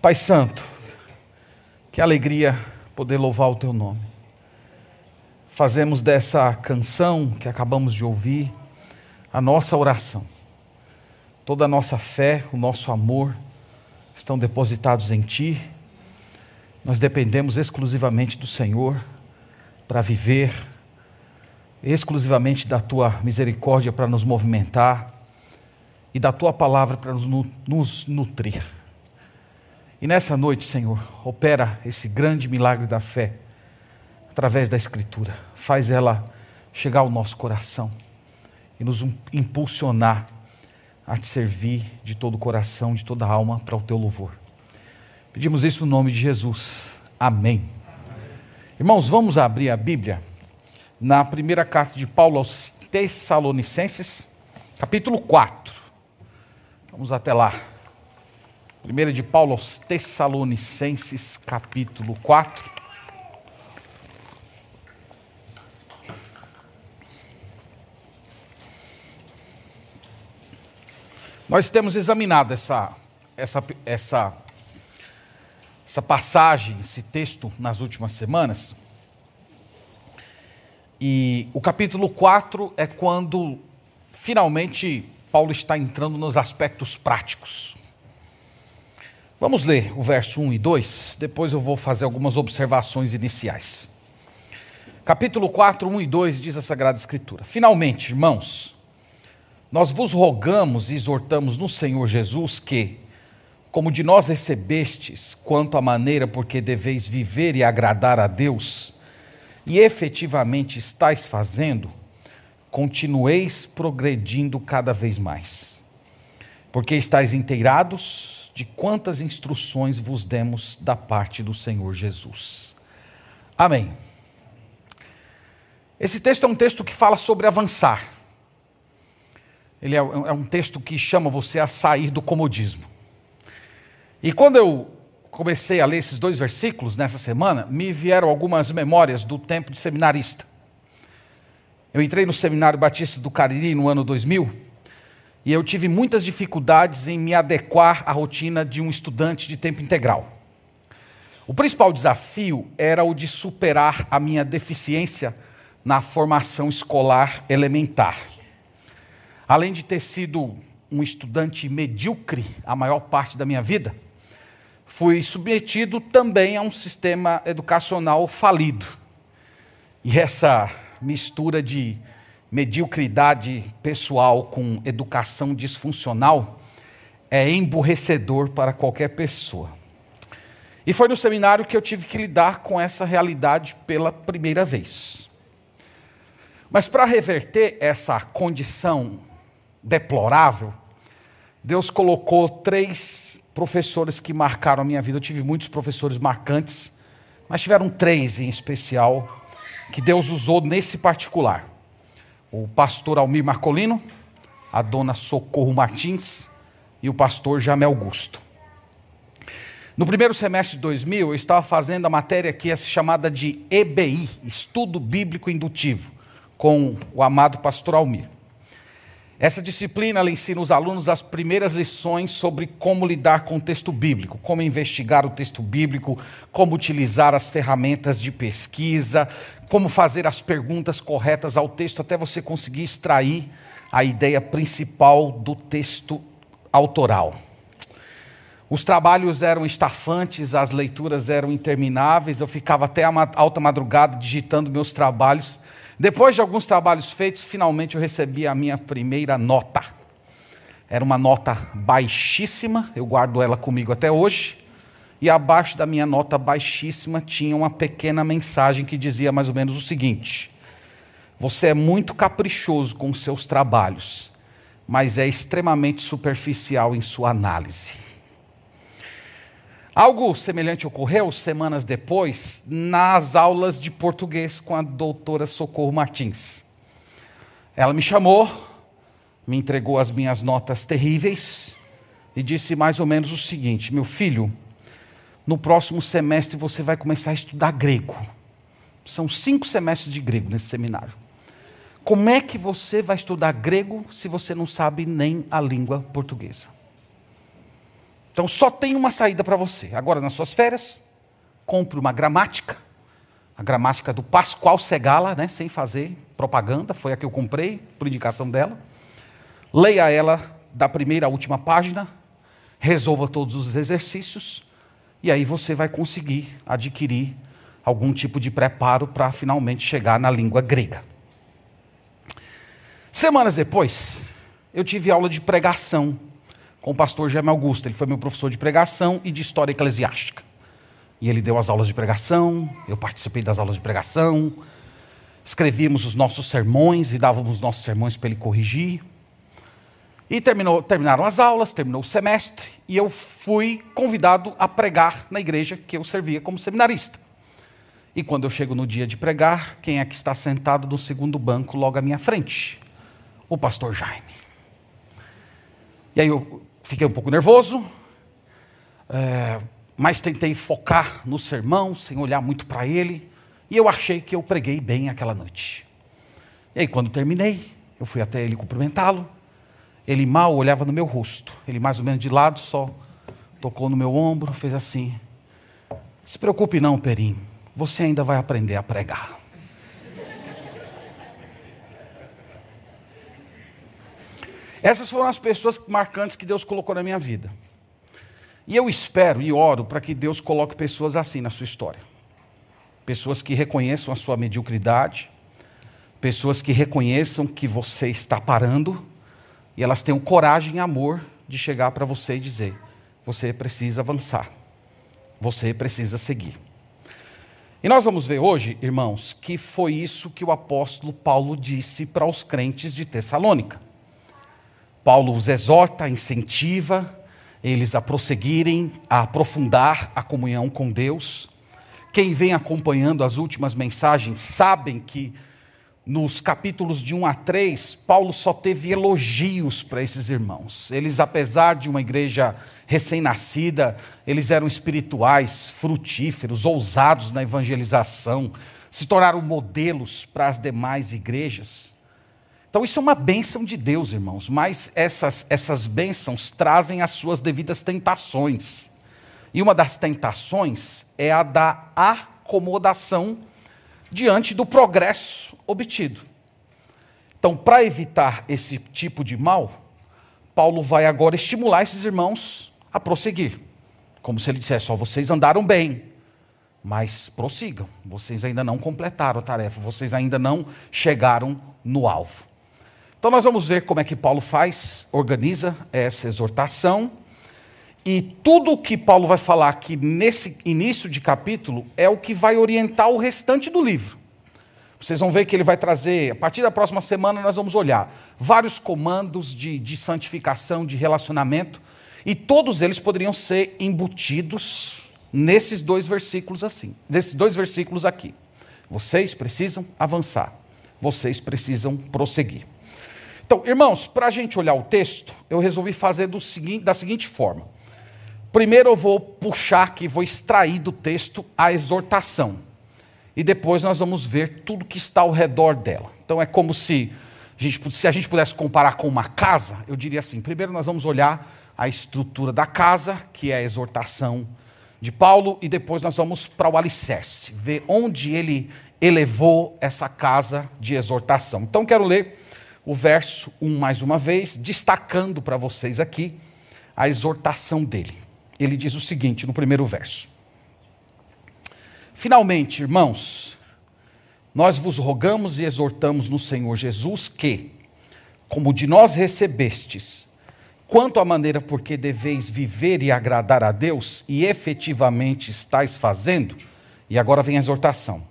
Pai Santo, que alegria poder louvar o Teu nome. Fazemos dessa canção que acabamos de ouvir a nossa oração. Toda a nossa fé, o nosso amor estão depositados em Ti. Nós dependemos exclusivamente do Senhor para viver, exclusivamente da Tua misericórdia para nos movimentar e da Tua palavra para nos nutrir. E nessa noite, Senhor, opera esse grande milagre da fé através da Escritura. Faz ela chegar ao nosso coração e nos impulsionar a te servir de todo o coração, de toda a alma, para o teu louvor. Pedimos isso no nome de Jesus. Amém. Irmãos, vamos abrir a Bíblia na primeira carta de Paulo aos Tessalonicenses, capítulo 4. Vamos até lá. Primeira de Paulo aos Tessalonicenses, capítulo 4. Nós temos examinado essa, essa, essa, essa passagem, esse texto nas últimas semanas. E o capítulo 4 é quando finalmente Paulo está entrando nos aspectos práticos. Vamos ler o verso 1 e 2, depois eu vou fazer algumas observações iniciais. Capítulo 4, 1 e 2 diz a Sagrada Escritura: Finalmente, irmãos, nós vos rogamos e exortamos no Senhor Jesus que, como de nós recebestes, quanto à maneira por que deveis viver e agradar a Deus, e efetivamente estáis fazendo, continueis progredindo cada vez mais. Porque estáis inteirados de quantas instruções vos demos da parte do Senhor Jesus. Amém. Esse texto é um texto que fala sobre avançar. Ele é, é um texto que chama você a sair do comodismo. E quando eu comecei a ler esses dois versículos nessa semana, me vieram algumas memórias do tempo de seminarista. Eu entrei no Seminário Batista do Cariri no ano 2000 e eu tive muitas dificuldades em me adequar à rotina de um estudante de tempo integral. O principal desafio era o de superar a minha deficiência na formação escolar elementar. Além de ter sido um estudante medíocre a maior parte da minha vida, fui submetido também a um sistema educacional falido. E essa mistura de mediocridade pessoal com educação disfuncional é emburrecedor para qualquer pessoa. E foi no seminário que eu tive que lidar com essa realidade pela primeira vez. Mas para reverter essa condição deplorável, Deus colocou três professores que marcaram a minha vida. Eu tive muitos professores marcantes, mas tiveram três em especial que Deus usou nesse particular: o pastor Almir Marcolino, a dona Socorro Martins e o pastor Jamel Augusto. No primeiro semestre de 2000, eu estava fazendo a matéria que é chamada de EBI, Estudo Bíblico Indutivo, com o amado pastor Almir. Essa disciplina ela ensina os alunos as primeiras lições sobre como lidar com o texto bíblico, como investigar o texto bíblico, como utilizar as ferramentas de pesquisa, como fazer as perguntas corretas ao texto até você conseguir extrair a ideia principal do texto autoral. Os trabalhos eram estafantes, as leituras eram intermináveis, eu ficava até a alta madrugada digitando meus trabalhos depois de alguns trabalhos feitos, finalmente eu recebi a minha primeira nota. Era uma nota baixíssima, eu guardo ela comigo até hoje. E abaixo da minha nota baixíssima tinha uma pequena mensagem que dizia mais ou menos o seguinte: Você é muito caprichoso com seus trabalhos, mas é extremamente superficial em sua análise. Algo semelhante ocorreu semanas depois nas aulas de português com a doutora Socorro Martins. Ela me chamou, me entregou as minhas notas terríveis e disse mais ou menos o seguinte: Meu filho, no próximo semestre você vai começar a estudar grego. São cinco semestres de grego nesse seminário. Como é que você vai estudar grego se você não sabe nem a língua portuguesa? Então só tem uma saída para você. Agora, nas suas férias, compre uma gramática, a gramática do Pascoal Segala, né, sem fazer propaganda, foi a que eu comprei, por indicação dela. Leia ela da primeira à última página, resolva todos os exercícios, e aí você vai conseguir adquirir algum tipo de preparo para finalmente chegar na língua grega. Semanas depois, eu tive aula de pregação com o pastor Jaime Augusto. Ele foi meu professor de pregação e de história eclesiástica. E ele deu as aulas de pregação, eu participei das aulas de pregação, escrevíamos os nossos sermões e dávamos os nossos sermões para ele corrigir. E terminou, terminaram as aulas, terminou o semestre, e eu fui convidado a pregar na igreja que eu servia como seminarista. E quando eu chego no dia de pregar, quem é que está sentado no segundo banco logo à minha frente? O pastor Jaime. E aí eu fiquei um pouco nervoso, é, mas tentei focar no sermão, sem olhar muito para ele, e eu achei que eu preguei bem aquela noite. E aí, quando terminei, eu fui até ele cumprimentá-lo. Ele mal olhava no meu rosto. Ele mais ou menos de lado só tocou no meu ombro, fez assim: Se preocupe não, Perim. Você ainda vai aprender a pregar. Essas foram as pessoas marcantes que Deus colocou na minha vida. E eu espero e oro para que Deus coloque pessoas assim na sua história. Pessoas que reconheçam a sua mediocridade, pessoas que reconheçam que você está parando e elas tenham coragem e amor de chegar para você e dizer: você precisa avançar, você precisa seguir. E nós vamos ver hoje, irmãos, que foi isso que o apóstolo Paulo disse para os crentes de Tessalônica. Paulo os exorta, incentiva eles a prosseguirem, a aprofundar a comunhão com Deus. Quem vem acompanhando as últimas mensagens sabem que nos capítulos de 1 a 3, Paulo só teve elogios para esses irmãos. Eles, apesar de uma igreja recém-nascida, eles eram espirituais, frutíferos, ousados na evangelização, se tornaram modelos para as demais igrejas. Então, isso é uma bênção de Deus, irmãos, mas essas, essas bênçãos trazem as suas devidas tentações. E uma das tentações é a da acomodação diante do progresso obtido. Então, para evitar esse tipo de mal, Paulo vai agora estimular esses irmãos a prosseguir. Como se ele dissesse: Ó, vocês andaram bem, mas prossigam. Vocês ainda não completaram a tarefa, vocês ainda não chegaram no alvo. Então, nós vamos ver como é que Paulo faz, organiza essa exortação. E tudo o que Paulo vai falar aqui nesse início de capítulo é o que vai orientar o restante do livro. Vocês vão ver que ele vai trazer, a partir da próxima semana, nós vamos olhar vários comandos de, de santificação, de relacionamento, e todos eles poderiam ser embutidos nesses dois versículos assim, nesses dois versículos aqui. Vocês precisam avançar, vocês precisam prosseguir. Então, irmãos, para a gente olhar o texto, eu resolvi fazer seguinte, da seguinte forma. Primeiro eu vou puxar aqui, vou extrair do texto a exortação e depois nós vamos ver tudo que está ao redor dela. Então é como se a gente, se a gente pudesse comparar com uma casa, eu diria assim: primeiro nós vamos olhar a estrutura da casa, que é a exortação de Paulo, e depois nós vamos para o alicerce, ver onde ele elevou essa casa de exortação. Então quero ler o verso 1 mais uma vez, destacando para vocês aqui a exortação dele. Ele diz o seguinte no primeiro verso: Finalmente, irmãos, nós vos rogamos e exortamos no Senhor Jesus que, como de nós recebestes, quanto à maneira por que deveis viver e agradar a Deus, e efetivamente estáis fazendo, e agora vem a exortação: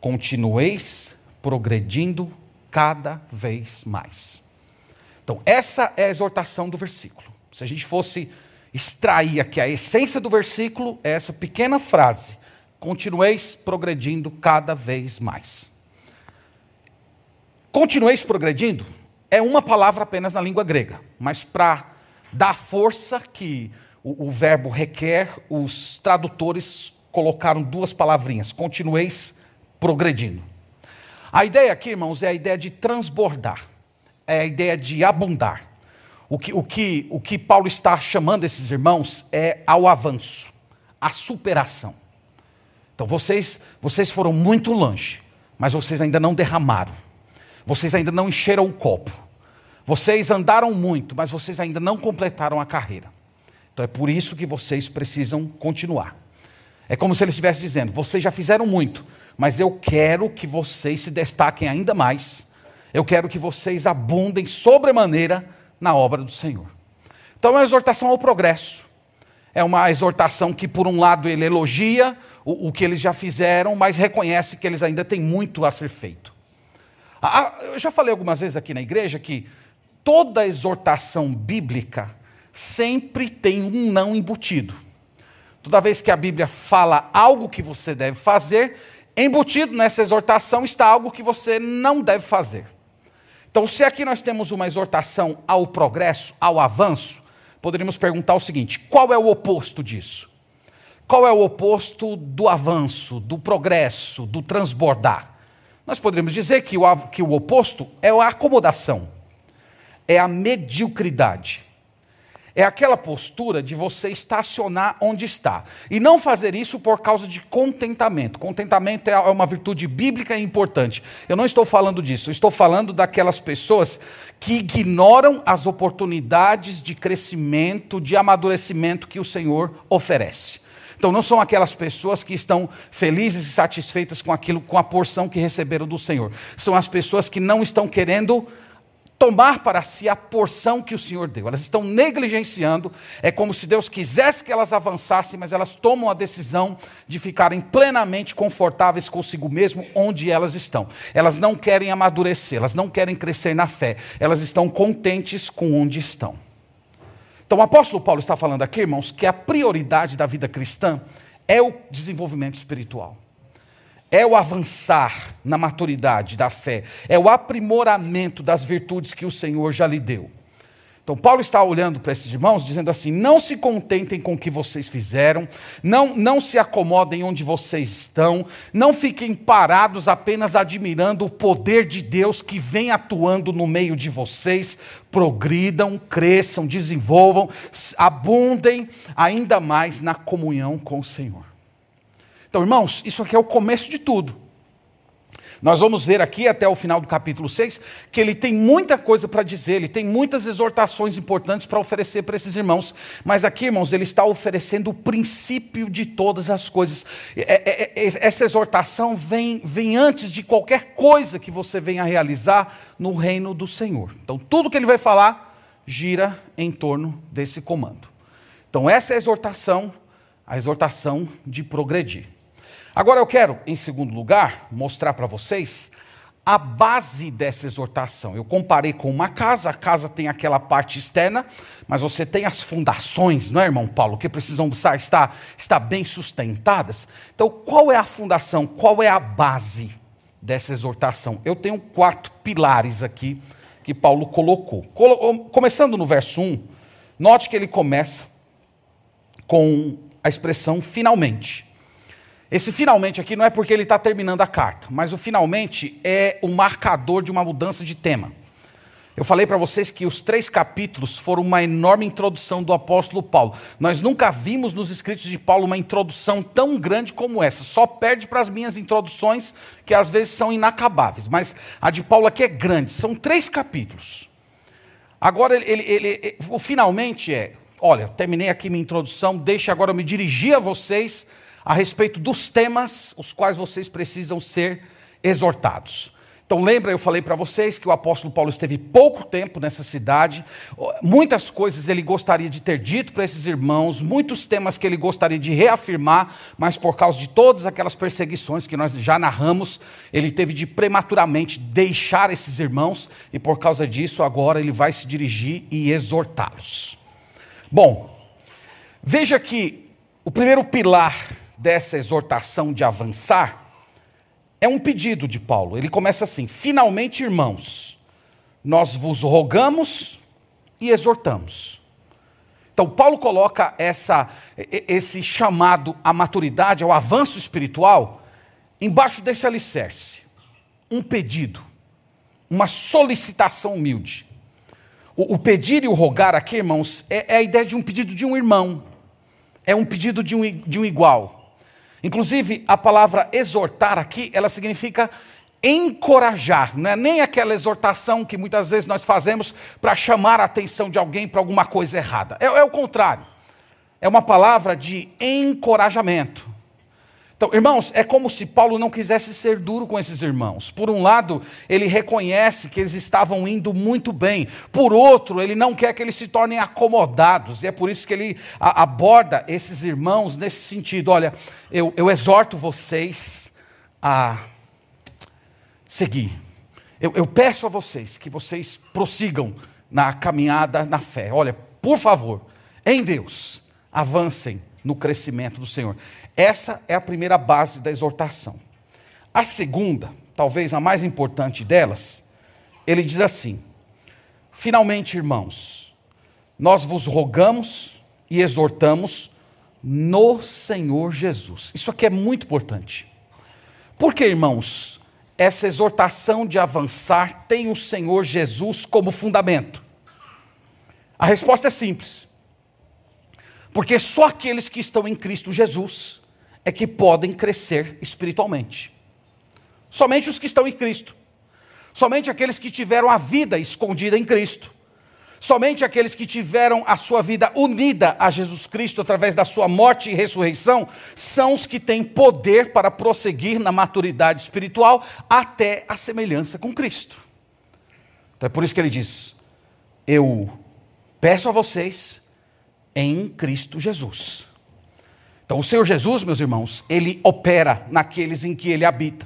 continueis progredindo cada vez mais. Então, essa é a exortação do versículo. Se a gente fosse extrair aqui a essência do versículo, é essa pequena frase continueis progredindo cada vez mais. Continueis progredindo é uma palavra apenas na língua grega, mas para dar força que o, o, verbo requer, os tradutores colocaram duas palavrinhas: continueis progredindo. A ideia aqui, irmãos, é a ideia de transbordar, é a ideia de abundar. O que, o, que, o que Paulo está chamando esses irmãos é ao avanço, à superação. Então vocês, vocês foram muito longe, mas vocês ainda não derramaram. Vocês ainda não encheram o copo. Vocês andaram muito, mas vocês ainda não completaram a carreira. Então é por isso que vocês precisam continuar. É como se ele estivesse dizendo: vocês já fizeram muito, mas eu quero que vocês se destaquem ainda mais. Eu quero que vocês abundem sobremaneira na obra do Senhor. Então é uma exortação ao progresso. É uma exortação que, por um lado, ele elogia o, o que eles já fizeram, mas reconhece que eles ainda têm muito a ser feito. Ah, eu já falei algumas vezes aqui na igreja que toda exortação bíblica sempre tem um não embutido. Toda vez que a Bíblia fala algo que você deve fazer, embutido nessa exortação está algo que você não deve fazer. Então, se aqui nós temos uma exortação ao progresso, ao avanço, poderíamos perguntar o seguinte: qual é o oposto disso? Qual é o oposto do avanço, do progresso, do transbordar? Nós poderíamos dizer que o, que o oposto é a acomodação, é a mediocridade, é aquela postura de você estacionar onde está. E não fazer isso por causa de contentamento. Contentamento é uma virtude bíblica e importante. Eu não estou falando disso, estou falando daquelas pessoas que ignoram as oportunidades de crescimento, de amadurecimento que o Senhor oferece. Então não são aquelas pessoas que estão felizes e satisfeitas com aquilo, com a porção que receberam do Senhor. São as pessoas que não estão querendo tomar para si a porção que o Senhor deu. Elas estão negligenciando. É como se Deus quisesse que elas avançassem, mas elas tomam a decisão de ficarem plenamente confortáveis consigo mesmo onde elas estão. Elas não querem amadurecer, elas não querem crescer na fé. Elas estão contentes com onde estão. Então o apóstolo Paulo está falando aqui, irmãos, que a prioridade da vida cristã é o desenvolvimento espiritual é o avançar na maturidade da fé, é o aprimoramento das virtudes que o Senhor já lhe deu. Então, Paulo está olhando para esses irmãos, dizendo assim: não se contentem com o que vocês fizeram, não, não se acomodem onde vocês estão, não fiquem parados apenas admirando o poder de Deus que vem atuando no meio de vocês. Progridam, cresçam, desenvolvam, abundem ainda mais na comunhão com o Senhor. Então, irmãos, isso aqui é o começo de tudo. Nós vamos ver aqui até o final do capítulo 6 que ele tem muita coisa para dizer, ele tem muitas exortações importantes para oferecer para esses irmãos. Mas aqui, irmãos, ele está oferecendo o princípio de todas as coisas. É, é, é, essa exortação vem, vem antes de qualquer coisa que você venha realizar no reino do Senhor. Então, tudo que ele vai falar gira em torno desse comando. Então, essa é a exortação, a exortação de progredir. Agora eu quero, em segundo lugar, mostrar para vocês a base dessa exortação. Eu comparei com uma casa, a casa tem aquela parte externa, mas você tem as fundações, não é, irmão Paulo, que precisam estar, estar bem sustentadas. Então, qual é a fundação, qual é a base dessa exortação? Eu tenho quatro pilares aqui que Paulo colocou. Começando no verso 1, note que ele começa com a expressão finalmente. Esse finalmente aqui não é porque ele está terminando a carta, mas o finalmente é o marcador de uma mudança de tema. Eu falei para vocês que os três capítulos foram uma enorme introdução do apóstolo Paulo. Nós nunca vimos nos escritos de Paulo uma introdução tão grande como essa. Só perde para as minhas introduções, que às vezes são inacabáveis. Mas a de Paulo aqui é grande. São três capítulos. Agora, ele, ele, ele, o finalmente é: olha, terminei aqui minha introdução, deixe agora eu me dirigir a vocês a respeito dos temas os quais vocês precisam ser exortados. Então, lembra, eu falei para vocês que o apóstolo Paulo esteve pouco tempo nessa cidade, muitas coisas ele gostaria de ter dito para esses irmãos, muitos temas que ele gostaria de reafirmar, mas por causa de todas aquelas perseguições que nós já narramos, ele teve de prematuramente deixar esses irmãos, e por causa disso, agora ele vai se dirigir e exortá-los. Bom, veja que o primeiro pilar dessa exortação de avançar é um pedido de Paulo. Ele começa assim: Finalmente, irmãos, nós vos rogamos e exortamos. Então, Paulo coloca essa, esse chamado à maturidade, ao avanço espiritual, embaixo desse alicerce. Um pedido, uma solicitação humilde. O, o pedir e o rogar aqui, irmãos, é, é, a ideia de um pedido de um irmão, é um pedido de um, de um igual. Inclusive, a palavra exortar aqui, ela significa encorajar, não é nem aquela exortação que muitas vezes nós fazemos para chamar a atenção de alguém para alguma coisa errada. É, é o contrário. É uma palavra de encorajamento. Então, irmãos, é como se Paulo não quisesse ser duro com esses irmãos. Por um lado, ele reconhece que eles estavam indo muito bem. Por outro, ele não quer que eles se tornem acomodados. E é por isso que ele aborda esses irmãos nesse sentido. Olha, eu, eu exorto vocês a seguir. Eu, eu peço a vocês que vocês prossigam na caminhada na fé. Olha, por favor, em Deus, avancem no crescimento do Senhor. Essa é a primeira base da exortação. A segunda, talvez a mais importante delas, ele diz assim: Finalmente, irmãos, nós vos rogamos e exortamos no Senhor Jesus. Isso aqui é muito importante. Porque, irmãos, essa exortação de avançar tem o Senhor Jesus como fundamento? A resposta é simples. Porque só aqueles que estão em Cristo Jesus é que podem crescer espiritualmente. Somente os que estão em Cristo. Somente aqueles que tiveram a vida escondida em Cristo. Somente aqueles que tiveram a sua vida unida a Jesus Cristo através da sua morte e ressurreição são os que têm poder para prosseguir na maturidade espiritual até a semelhança com Cristo. Então é por isso que ele diz: Eu peço a vocês em Cristo Jesus. Então, o Senhor Jesus, meus irmãos, ele opera naqueles em que ele habita.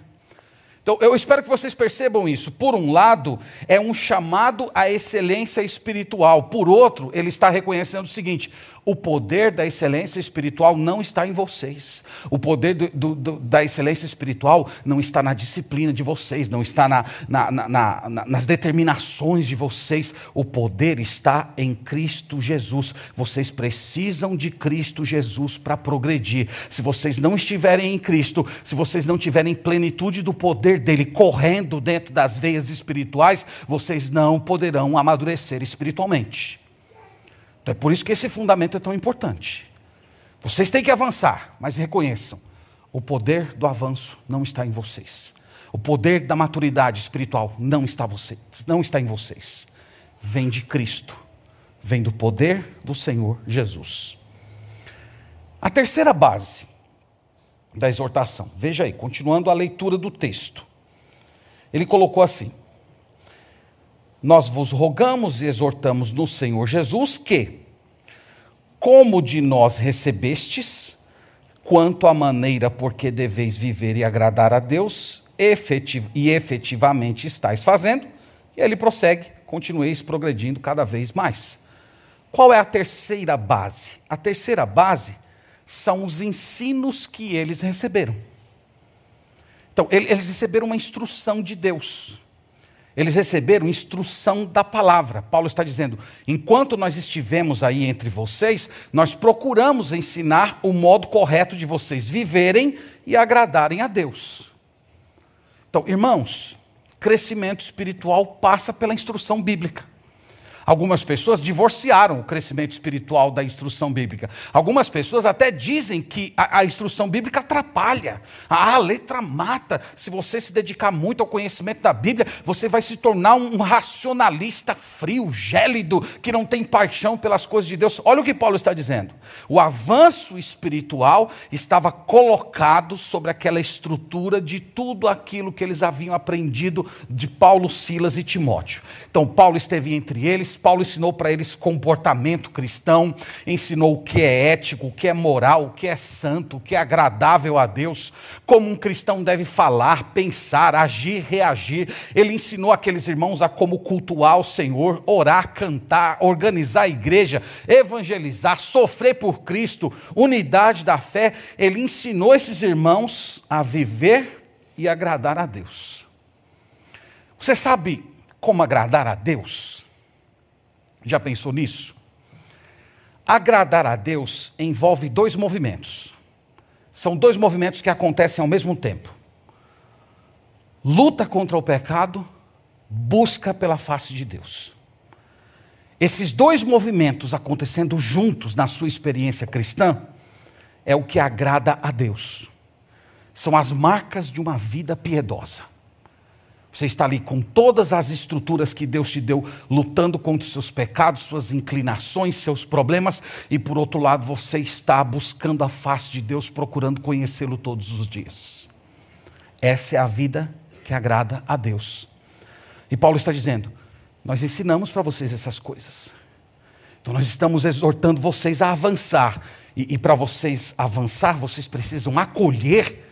Então, eu espero que vocês percebam isso. Por um lado, é um chamado à excelência espiritual. Por outro, ele está reconhecendo o seguinte: o poder da excelência espiritual não está em vocês. O poder do, do, da excelência espiritual não está na disciplina de vocês, não está na, na, na, nas determinações de vocês. O poder está em Cristo Jesus. Vocês precisam de Cristo Jesus para progredir. Se vocês não estiverem em Cristo, se vocês não tiverem plenitude do poder dele correndo dentro das veias espirituais, vocês não poderão amadurecer espiritualmente. Então é por isso que esse fundamento é tão importante. Vocês têm que avançar, mas reconheçam: o poder do avanço não está em vocês. O poder da maturidade espiritual não está, vocês, não está em vocês. Vem de Cristo, vem do poder do Senhor Jesus. A terceira base da exortação, veja aí, continuando a leitura do texto. Ele colocou assim: nós vos rogamos e exortamos no Senhor Jesus que, como de nós recebestes, quanto à maneira por que deveis viver e agradar a Deus, efetiv e efetivamente estáis fazendo, e ele prossegue, continueis progredindo cada vez mais. Qual é a terceira base? A terceira base são os ensinos que eles receberam. Então, eles receberam uma instrução de Deus. Eles receberam instrução da palavra. Paulo está dizendo: enquanto nós estivemos aí entre vocês, nós procuramos ensinar o modo correto de vocês viverem e agradarem a Deus. Então, irmãos, crescimento espiritual passa pela instrução bíblica. Algumas pessoas divorciaram o crescimento espiritual da instrução bíblica. Algumas pessoas até dizem que a, a, instrução bíblica atrapalha. Ah, a letra mata. Se você se dedicar muito ao conhecimento da Bíblia, você vai se tornar um racionalista frio, gélido, que não tem paixão pelas coisas de Deus. Olha o que Paulo está dizendo. O avanço espiritual estava colocado sobre aquela estrutura de tudo aquilo que eles haviam aprendido de Paulo, Silas e Timóteo. Então, Paulo esteve entre eles Paulo ensinou para eles comportamento cristão, ensinou o que é ético, o que é moral, o que é santo, o que é agradável a Deus, como um cristão deve falar, pensar, agir, reagir. Ele ensinou aqueles irmãos a como cultuar o Senhor, orar, cantar, organizar a igreja, evangelizar, sofrer por Cristo, unidade da fé. Ele ensinou esses irmãos a viver e agradar a Deus. Você sabe como agradar a Deus? Já pensou nisso? Agradar a Deus envolve dois movimentos. São dois movimentos que acontecem ao mesmo tempo: luta contra o pecado, busca pela face de Deus. Esses dois movimentos acontecendo juntos na sua experiência cristã é o que agrada a Deus. São as marcas de uma vida piedosa. Você está ali com todas as estruturas que Deus te deu, lutando contra os seus pecados, suas inclinações, seus problemas, e por outro lado, você está buscando a face de Deus, procurando conhecê-lo todos os dias. Essa é a vida que agrada a Deus. E Paulo está dizendo: nós ensinamos para vocês essas coisas. Então, nós estamos exortando vocês a avançar. E, e para vocês avançar, vocês precisam acolher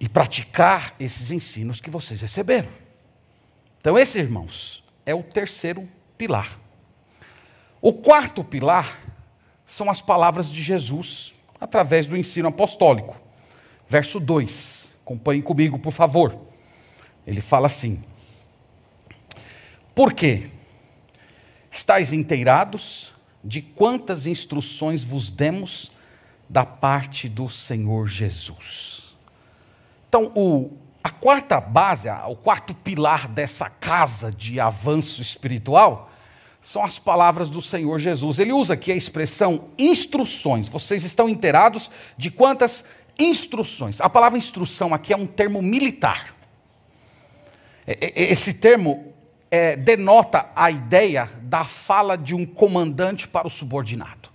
e praticar esses ensinos que vocês receberam. Então, esse, irmãos, é o terceiro pilar. O quarto pilar são as palavras de Jesus através do ensino apostólico. Verso 2. Acompanhe comigo, por favor. Ele fala assim: Por quê? Estais inteirados de quantas instruções vos demos da parte do Senhor Jesus. Então, o, a quarta base, o quarto pilar dessa casa de avanço espiritual são as palavras do Senhor Jesus. Ele usa aqui a expressão instruções. Vocês estão inteirados de quantas instruções? A palavra instrução aqui é um termo militar. Esse termo é, denota a ideia da fala de um comandante para o subordinado.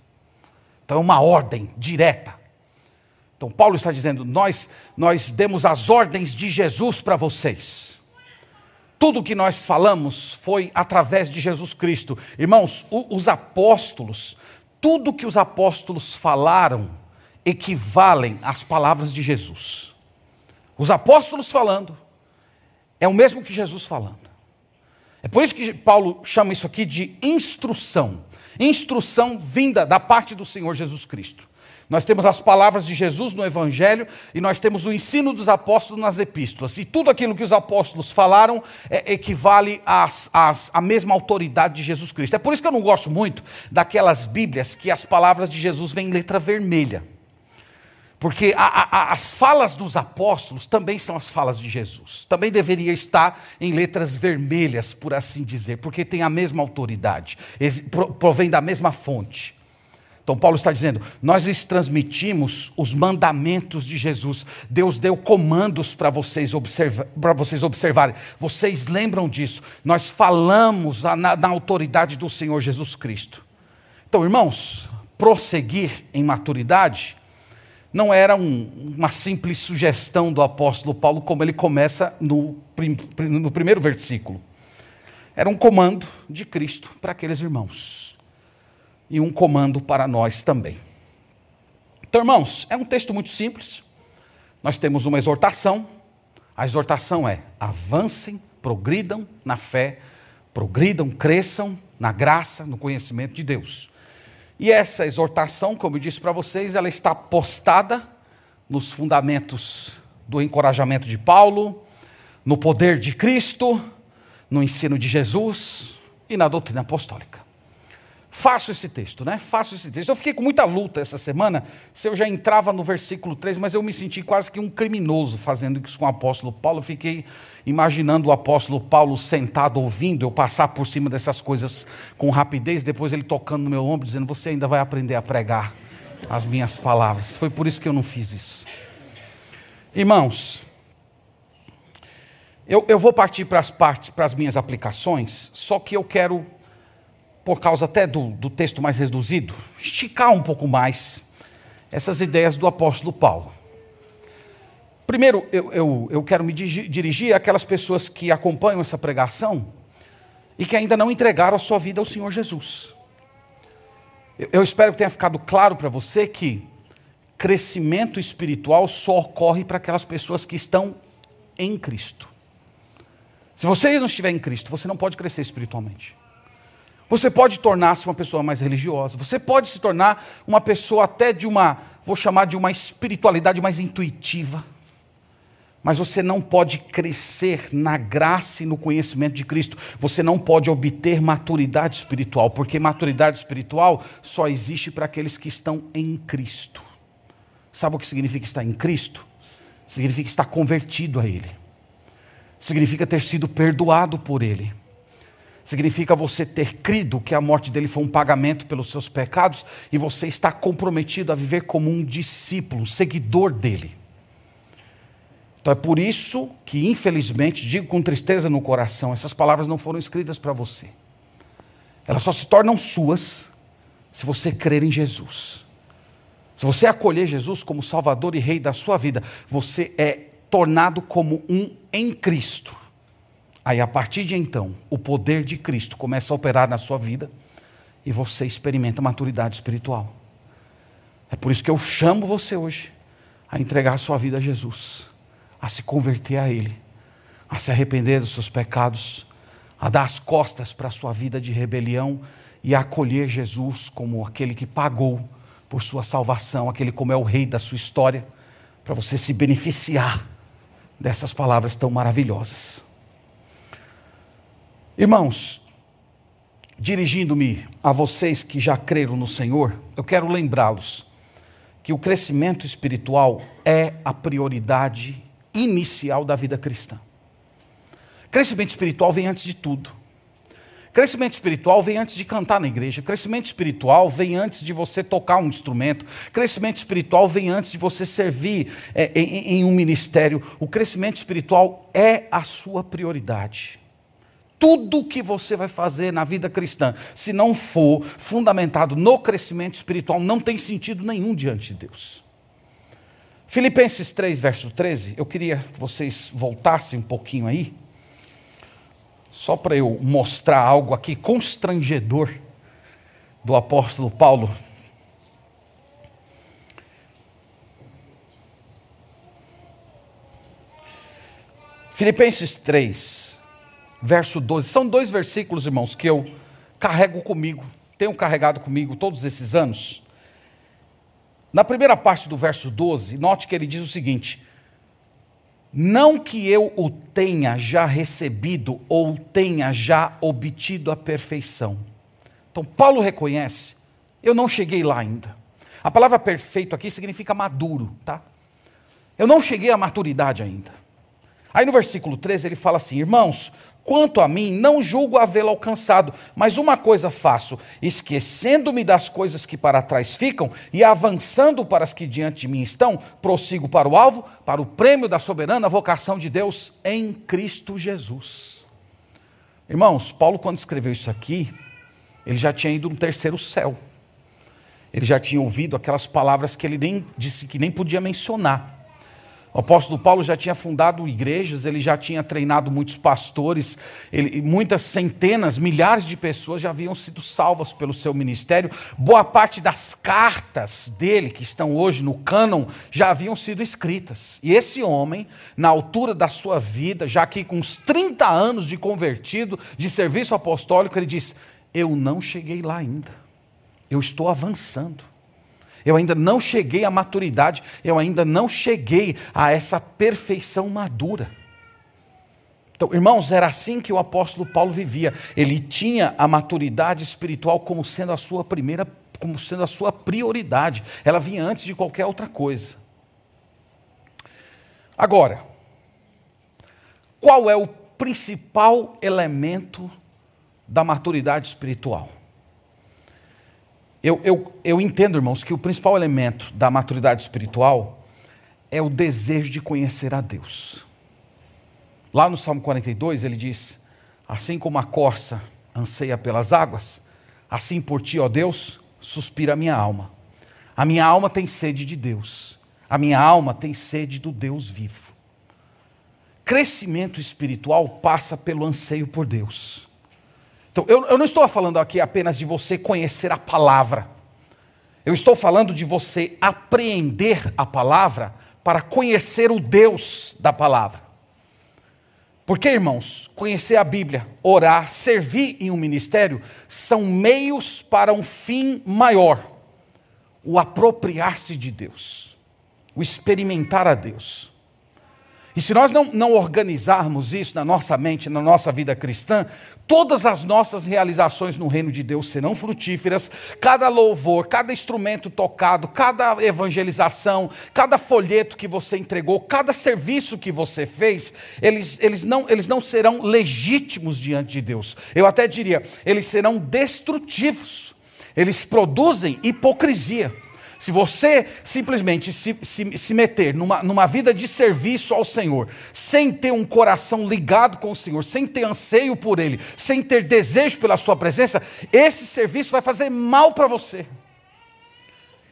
Então, é uma ordem direta. Então, Paulo está dizendo: nós, nós demos as ordens de Jesus para vocês. Tudo que nós falamos foi através de Jesus Cristo. Irmãos, o, os apóstolos, tudo que os apóstolos falaram equivalem às palavras de Jesus. Os apóstolos falando é o mesmo que Jesus falando. É por isso que Paulo chama isso aqui de instrução. Instrução vinda da parte do Senhor Jesus Cristo. Nós temos as palavras de Jesus no Evangelho e nós temos o ensino dos apóstolos nas epístolas. E tudo aquilo que os apóstolos falaram é, equivale às, às, à mesma autoridade de Jesus Cristo. É por isso que eu não gosto muito daquelas Bíblias que as palavras de Jesus vêm em letra vermelha. Porque a, a, as falas dos apóstolos também são as falas de Jesus. Também deveria estar em letras vermelhas, por assim dizer, porque tem a mesma autoridade, provém da mesma fonte. Então, Paulo está dizendo: nós lhes transmitimos os mandamentos de Jesus. Deus deu comandos para vocês, observa, vocês observarem. Vocês lembram disso? Nós falamos na, na autoridade do Senhor Jesus Cristo. Então, irmãos, prosseguir em maturidade não era um, uma simples sugestão do apóstolo Paulo, como ele começa no, no primeiro versículo. Era um comando de Cristo para aqueles irmãos e um comando para nós também. Então, irmãos, é um texto muito simples. Nós temos uma exortação. A exortação é: avancem, progridam na fé, progridam, cresçam na graça, no conhecimento de Deus. E essa exortação, como eu disse para vocês, ela está postada nos fundamentos do encorajamento de Paulo, no poder de Cristo, no ensino de Jesus e na doutrina apostólica. Faço esse texto, né? Faço esse texto. Eu fiquei com muita luta essa semana se eu já entrava no versículo 3, mas eu me senti quase que um criminoso fazendo isso com o apóstolo Paulo. Eu fiquei imaginando o apóstolo Paulo sentado ouvindo eu passar por cima dessas coisas com rapidez, depois ele tocando no meu ombro, dizendo: Você ainda vai aprender a pregar as minhas palavras. Foi por isso que eu não fiz isso. Irmãos, eu, eu vou partir para as partes, para as minhas aplicações, só que eu quero por causa até do, do texto mais reduzido, esticar um pouco mais essas ideias do apóstolo Paulo. Primeiro, eu, eu, eu quero me dirigir àquelas pessoas que acompanham essa pregação e que ainda não entregaram a sua vida ao Senhor Jesus. Eu, eu espero que tenha ficado claro para você que crescimento espiritual só ocorre para aquelas pessoas que estão em Cristo. Se você não estiver em Cristo, você não pode crescer espiritualmente. Você pode tornar-se uma pessoa mais religiosa, você pode se tornar uma pessoa até de uma, vou chamar de uma espiritualidade mais intuitiva. Mas você não pode crescer na graça e no conhecimento de Cristo. Você não pode obter maturidade espiritual, porque maturidade espiritual só existe para aqueles que estão em Cristo. Sabe o que significa estar em Cristo? Significa estar convertido a Ele. Significa ter sido perdoado por Ele Significa você ter crido que a morte dele foi um pagamento pelos seus pecados e você está comprometido a viver como um discípulo, um seguidor dele. Então é por isso que, infelizmente, digo com tristeza no coração, essas palavras não foram escritas para você. Elas só se tornam suas se você crer em Jesus. Se você acolher Jesus como Salvador e Rei da sua vida, você é tornado como um em Cristo. Aí, a partir de então, o poder de Cristo começa a operar na sua vida e você experimenta maturidade espiritual. É por isso que eu chamo você hoje a entregar a sua vida a Jesus a se converter a Ele, a se arrepender dos seus pecados, a dar as costas para a sua vida de rebelião e a acolher Jesus como aquele que pagou por sua salvação, aquele como é o rei da sua história, para você se beneficiar dessas palavras tão maravilhosas. Irmãos, dirigindo-me a vocês que já creram no Senhor, eu quero lembrá-los que o crescimento espiritual é a prioridade inicial da vida cristã. Crescimento espiritual vem antes de tudo. Crescimento espiritual vem antes de cantar na igreja. Crescimento espiritual vem antes de você tocar um instrumento. Crescimento espiritual vem antes de você servir é, em, em um ministério. O crescimento espiritual é a sua prioridade. Tudo que você vai fazer na vida cristã, se não for fundamentado no crescimento espiritual, não tem sentido nenhum diante de Deus. Filipenses 3, verso 13, eu queria que vocês voltassem um pouquinho aí, só para eu mostrar algo aqui constrangedor do apóstolo Paulo. Filipenses 3, verso 12. São dois versículos, irmãos, que eu carrego comigo, tenho carregado comigo todos esses anos. Na primeira parte do verso 12, note que ele diz o seguinte: Não que eu o tenha já recebido ou tenha já obtido a perfeição. Então, Paulo reconhece, eu não cheguei lá ainda. A palavra perfeito aqui significa maduro, tá? Eu não cheguei à maturidade ainda. Aí no versículo 13 ele fala assim: Irmãos, Quanto a mim, não julgo havê-lo alcançado, mas uma coisa faço: esquecendo-me das coisas que para trás ficam e avançando para as que diante de mim estão, prossigo para o alvo, para o prêmio da soberana vocação de Deus em Cristo Jesus. Irmãos, Paulo, quando escreveu isso aqui, ele já tinha ido no terceiro céu. Ele já tinha ouvido aquelas palavras que ele nem disse que nem podia mencionar. O apóstolo Paulo já tinha fundado igrejas, ele já tinha treinado muitos pastores, ele, muitas centenas, milhares de pessoas já haviam sido salvas pelo seu ministério. Boa parte das cartas dele, que estão hoje no cânon, já haviam sido escritas. E esse homem, na altura da sua vida, já aqui com uns 30 anos de convertido, de serviço apostólico, ele diz: Eu não cheguei lá ainda, eu estou avançando eu ainda não cheguei à maturidade, eu ainda não cheguei a essa perfeição madura. Então, irmãos, era assim que o apóstolo Paulo vivia. Ele tinha a maturidade espiritual como sendo a sua primeira, como sendo a sua prioridade. Ela vinha antes de qualquer outra coisa. Agora, qual é o principal elemento da maturidade espiritual? Eu, eu, eu entendo, irmãos, que o principal elemento da maturidade espiritual é o desejo de conhecer a Deus. Lá no Salmo 42 ele diz: Assim como a corça anseia pelas águas, assim por ti, ó Deus, suspira a minha alma. A minha alma tem sede de Deus. A minha alma tem sede do Deus vivo. Crescimento espiritual passa pelo anseio por Deus. Então, eu, eu não estou falando aqui apenas de você conhecer a palavra. Eu estou falando de você apreender a palavra para conhecer o Deus da palavra. Porque, irmãos, conhecer a Bíblia, orar, servir em um ministério são meios para um fim maior: o apropriar-se de Deus, o experimentar a Deus. E se nós não, não organizarmos isso na nossa mente, na nossa vida cristã, todas as nossas realizações no reino de Deus serão frutíferas, cada louvor, cada instrumento tocado, cada evangelização, cada folheto que você entregou, cada serviço que você fez, eles, eles, não, eles não serão legítimos diante de Deus. Eu até diria, eles serão destrutivos, eles produzem hipocrisia. Se você simplesmente se, se, se meter numa, numa vida de serviço ao Senhor, sem ter um coração ligado com o Senhor, sem ter anseio por Ele, sem ter desejo pela Sua presença, esse serviço vai fazer mal para você.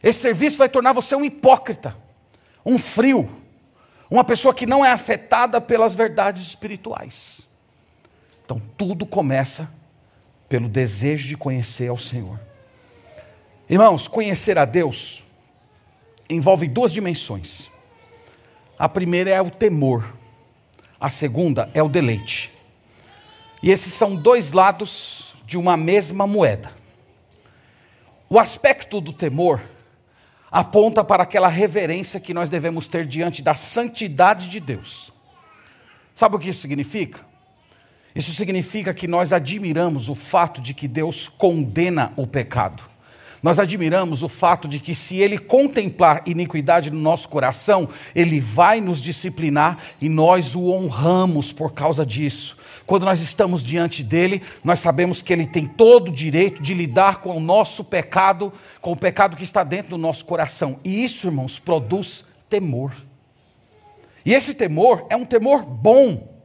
Esse serviço vai tornar você um hipócrita, um frio, uma pessoa que não é afetada pelas verdades espirituais. Então, tudo começa pelo desejo de conhecer ao Senhor. Irmãos, conhecer a Deus envolve duas dimensões. A primeira é o temor, a segunda é o deleite. E esses são dois lados de uma mesma moeda. O aspecto do temor aponta para aquela reverência que nós devemos ter diante da santidade de Deus. Sabe o que isso significa? Isso significa que nós admiramos o fato de que Deus condena o pecado. Nós admiramos o fato de que, se Ele contemplar iniquidade no nosso coração, Ele vai nos disciplinar e nós o honramos por causa disso. Quando nós estamos diante dele, nós sabemos que ele tem todo o direito de lidar com o nosso pecado, com o pecado que está dentro do nosso coração. E isso, irmãos, produz temor. E esse temor é um temor bom.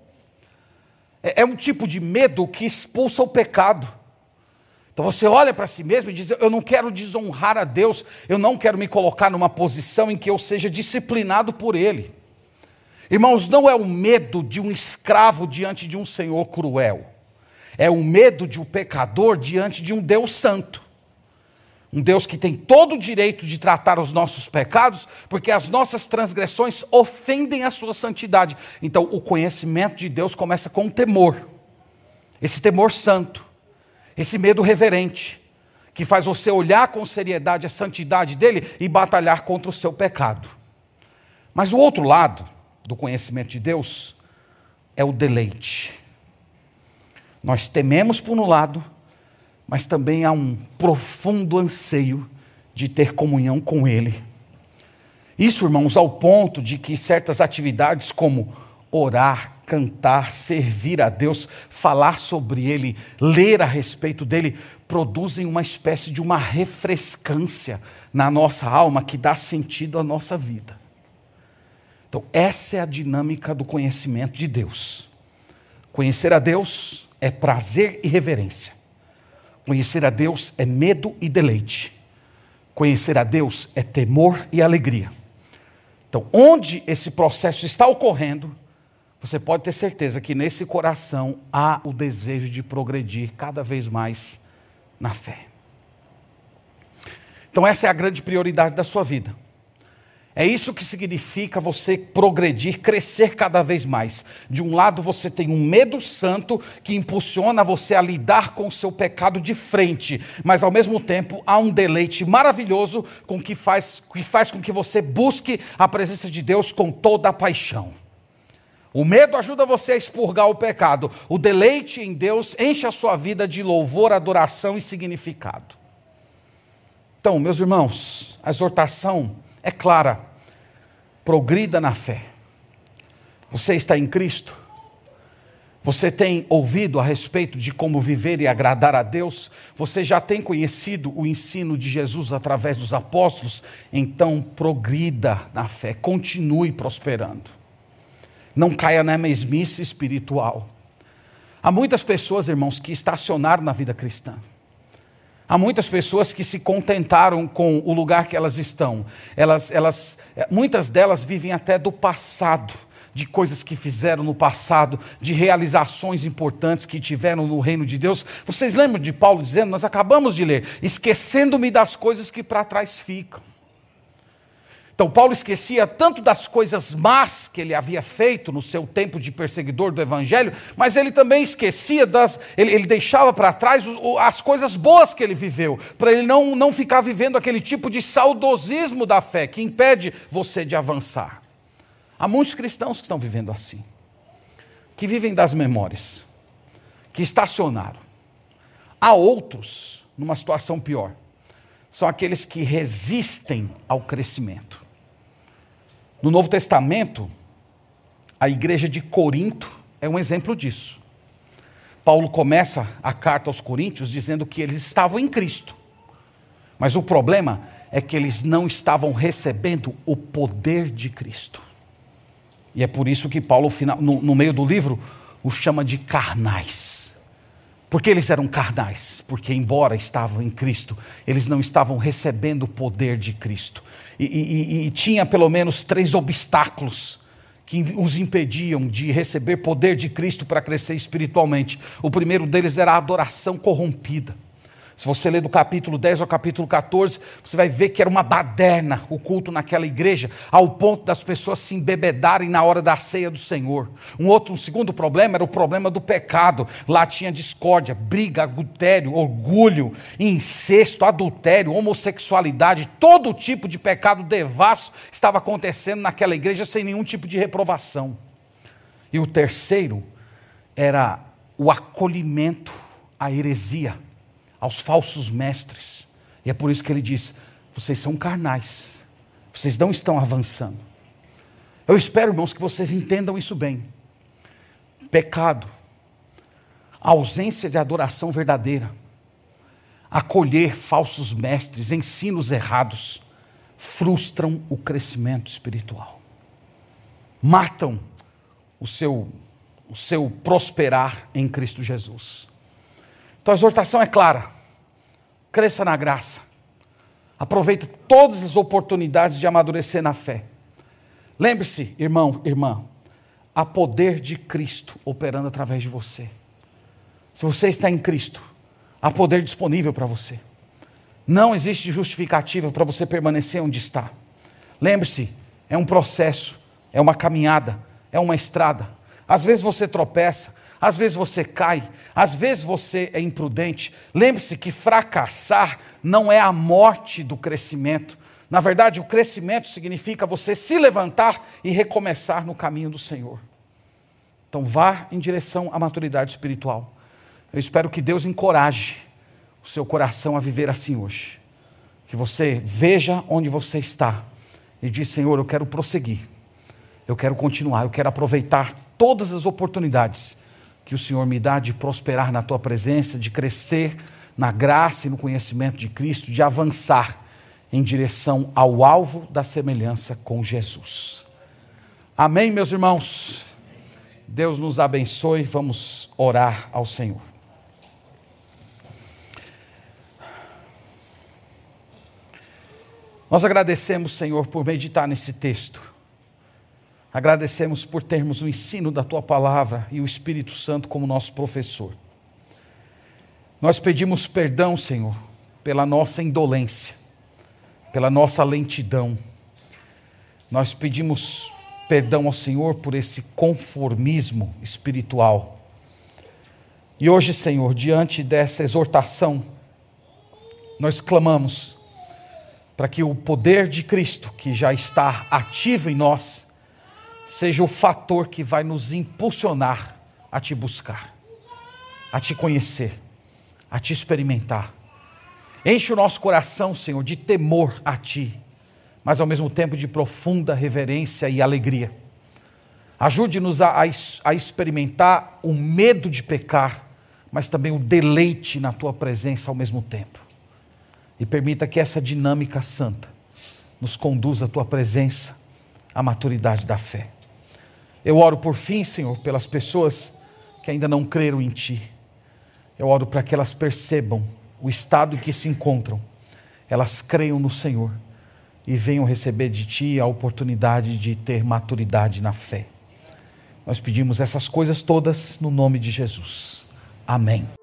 É, é um tipo de medo que expulsa o pecado. Então você olha para si mesmo e diz: Eu não quero desonrar a Deus, eu não quero me colocar numa posição em que eu seja disciplinado por Ele. Irmãos, não é o medo de um escravo diante de um senhor cruel, é o medo de um pecador diante de um Deus santo. Um Deus que tem todo o direito de tratar os nossos pecados, porque as nossas transgressões ofendem a sua santidade. Então, o conhecimento de Deus começa com o temor, esse temor santo esse medo reverente, que faz você olhar com seriedade a santidade dele e batalhar contra o seu pecado. Mas o outro lado do conhecimento de Deus é o deleite. Nós tememos por um lado, mas também há um profundo anseio de ter comunhão com Ele. Isso, irmãos, ao ponto de que certas atividades como orar, cantar, servir a Deus, falar sobre Ele, ler a respeito dele, produzem uma espécie de uma refrescância na nossa alma que dá sentido à nossa vida. Então, essa é a dinâmica do conhecimento de Deus. Conhecer a Deus é prazer e reverência. Conhecer a Deus é medo e deleite. Conhecer a Deus é temor e alegria. Então, onde esse processo está ocorrendo, você pode ter certeza que nesse coração há o desejo de progredir cada vez mais na fé. Então, essa é a grande prioridade da sua vida. É isso que significa você progredir, crescer cada vez mais. De um lado, você tem um medo santo que impulsiona você a lidar com o seu pecado de frente, mas ao mesmo tempo há um deleite maravilhoso com que faz, que faz com que você busque a presença de Deus com toda a paixão. O medo ajuda você a expurgar o pecado. O deleite em Deus enche a sua vida de louvor, adoração e significado. Então, meus irmãos, a exortação é clara. Progrida na fé. Você está em Cristo? Você tem ouvido a respeito de como viver e agradar a Deus? Você já tem conhecido o ensino de Jesus através dos apóstolos? Então, progrida na fé, continue prosperando não caia na mesmice espiritual. Há muitas pessoas, irmãos, que estacionaram na vida cristã. Há muitas pessoas que se contentaram com o lugar que elas estão. Elas, elas, eh, muitas delas vivem até do passado, de coisas que fizeram no passado, de realizações importantes que tiveram no reino de Deus. Vocês lembram de Paulo dizendo, nós acabamos de ler, esquecendo-me das coisas que para trás ficam. Então, Paulo esquecia tanto das coisas más que ele havia feito no seu tempo de perseguidor do Evangelho, mas ele também esquecia das. Ele, ele deixava para trás as coisas boas que ele viveu, para ele não, não ficar vivendo aquele tipo de saudosismo da fé que impede você de avançar. Há muitos cristãos que estão vivendo assim, que vivem das memórias, que estacionaram. Há outros numa situação pior. São aqueles que resistem ao crescimento. No Novo Testamento, a igreja de Corinto é um exemplo disso. Paulo começa a carta aos Coríntios dizendo que eles estavam em Cristo. Mas o problema é que eles não estavam recebendo o poder de Cristo. E é por isso que Paulo, no, meio do livro, os chama de carnais. Porque eles eram carnais, porque, embora estavam em Cristo, eles não estavam recebendo o poder de Cristo. E, e, e, tinha pelo menos três obstáculos que os impediam de receber poder de Cristo para crescer espiritualmente. O primeiro deles era a adoração corrompida. Se você ler do capítulo 10 ao capítulo 14, você vai ver que era uma baderna o culto naquela igreja, ao ponto das pessoas se embebedarem na hora da ceia do Senhor. Um outro, um segundo problema era o problema do pecado. Lá tinha discórdia, briga, adultério, orgulho, incesto, adultério, homossexualidade, todo tipo de pecado devasso estava acontecendo naquela igreja sem nenhum tipo de reprovação. E o terceiro era o acolhimento à heresia aos falsos mestres. E é por isso que ele diz: vocês são carnais, vocês não estão avançando. Eu espero, irmãos, que vocês entendam isso bem. Pecado, ausência de adoração verdadeira, acolher falsos mestres, ensinos errados, frustram o crescimento espiritual, matam o seu, o seu prosperar em Cristo Jesus. Então a exortação é clara: cresça na graça. Aproveite todas as oportunidades de amadurecer na fé. Lembre-se, irmão, irmã, há poder de Cristo operando através de você. Se você está em Cristo, há poder disponível para você. Não existe justificativa para você permanecer onde está. Lembre-se, é um processo, é uma caminhada, é uma estrada. Às vezes você tropeça, às vezes você cai, às vezes você é imprudente. Lembre-se que fracassar não é a morte do crescimento. Na verdade, o crescimento significa você se levantar e recomeçar no caminho do Senhor. Então, vá em direção à maturidade espiritual. Eu espero que Deus encoraje o seu coração a viver assim hoje. Que você veja onde você está e diz: Senhor, eu quero prosseguir, eu quero continuar, eu quero aproveitar todas as oportunidades que o Senhor me dá de prosperar na tua presença, de crescer na graça e no conhecimento de Cristo, de avançar em direção ao alvo da semelhança com Jesus. Amém, meus irmãos? Deus nos abençoe. Vamos orar ao Senhor. Nós agradecemos, Senhor, por meditar nesse texto. Agradecemos por termos o ensino da tua palavra e o Espírito Santo como nosso professor. Nós pedimos perdão, Senhor, pela nossa indolência, pela nossa lentidão. Nós pedimos perdão ao Senhor por esse conformismo espiritual. E hoje, Senhor, diante dessa exortação, nós clamamos para que o poder de Cristo, que já está ativo em nós, seja o fator que vai nos impulsionar a te buscar, a te conhecer, a te experimentar. Enche o nosso coração, Senhor, de temor a Ti, mas ao mesmo tempo de profunda reverência e alegria. Ajude-nos a, a, a, experimentar o medo de pecar, mas também o deleite na Tua presença ao mesmo tempo. E permita que essa dinâmica santa nos conduza à Tua presença, à maturidade da fé. Eu oro por fim, Senhor, pelas pessoas que ainda não creram em Ti. Eu oro para que elas percebam o estado em que se encontram, elas creiam no Senhor e venham receber de Ti a oportunidade de ter maturidade na fé. Nós pedimos essas coisas todas no nome de Jesus. Amém.